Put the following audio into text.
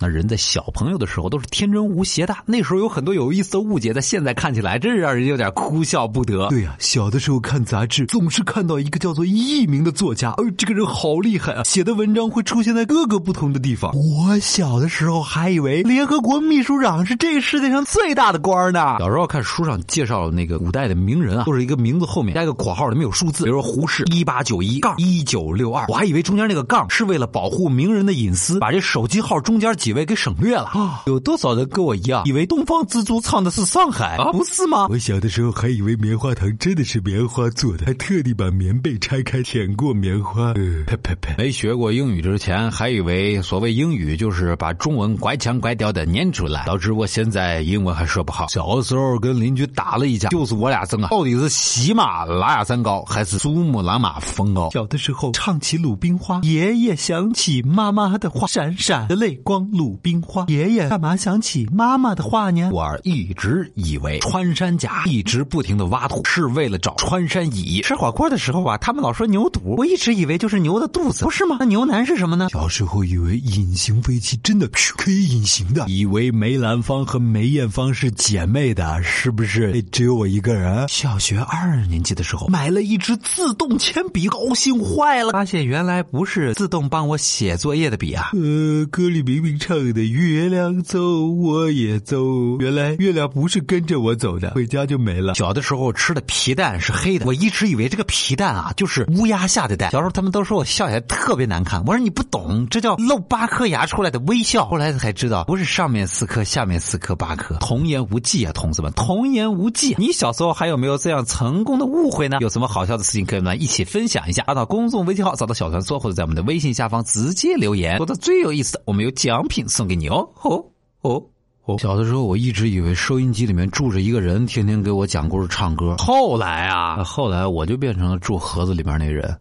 那人在小朋友的时候都是天真无邪的，那时候有很多有意思的误解，在现在看起来真是让人有点哭笑不得。对呀，小的时候看杂志，总是看到一个叫做佚名的作家，呃，这个人好厉害啊，写的文章会出现在各个不同的地方。我小的时候还以为联合国秘书长是这个世界上最大的官呢。小时候看书上介绍那个古代的名人啊，都是一个名字后面加一个括号，里面有数字，比如说胡适一八九一杠一九六二，我还以为中间那个杠是为了保护名人的隐私，把这手机号中间几位给省略了。啊，有多少人跟我一样，以为东方之珠唱的是上海啊？不是吗？我小的时候还以为棉花糖真的是棉花做的，还特地把棉被拆开舔过棉花。呸呸呸！没学过英语之前，还以为所谓英语就是把中文拐腔拐调的念出来，导致我现在英文还说不好。小的时候跟邻居打了一架，就是我俩争啊，到底是喜马拉雅山高还是珠穆朗玛峰高？小的时候唱起《鲁冰花》，爷爷想起妈妈的话，闪闪的泪光，鲁冰花。爷爷干嘛想起妈妈的话呢？我儿一直以为穿山甲一直不停的挖土是为了找穿山乙。吃火锅的时候啊，他们老说牛肚，我一直以为就是牛的肚子，不是吗？那牛腩是什么呢？小时候以为隐形飞机真的可以隐形的，以为梅兰芳和梅艳芳是姐妹的，是不是？只有我一个人。小学二年级的时候买了一支自动铅笔，高兴坏了，发现原来不是自动帮我写作业的笔啊。呃，歌里明明唱的月。亮走，我也走。原来月亮不是跟着我走的，回家就没了。小的时候吃的皮蛋是黑的，我一直以为这个皮蛋啊就是乌鸦下的蛋。小时候他们都说我笑起来特别难看，我说你不懂，这叫露八颗牙出来的微笑。后来才知道，不是上面四颗，下面四颗八颗。童言无忌啊，同志们，童言无忌。你小时候还有没有这样成功的误会呢？有什么好笑的事情可以们一起分享一下？发到公众微信号，找到小传说，或者在我们的微信下方直接留言。说的最有意思的，我们有奖品送给你哦。哦哦哦！小的时候我一直以为收音机里面住着一个人，天天给我讲故事、唱歌。后来啊，后来我就变成了住盒子里面那人。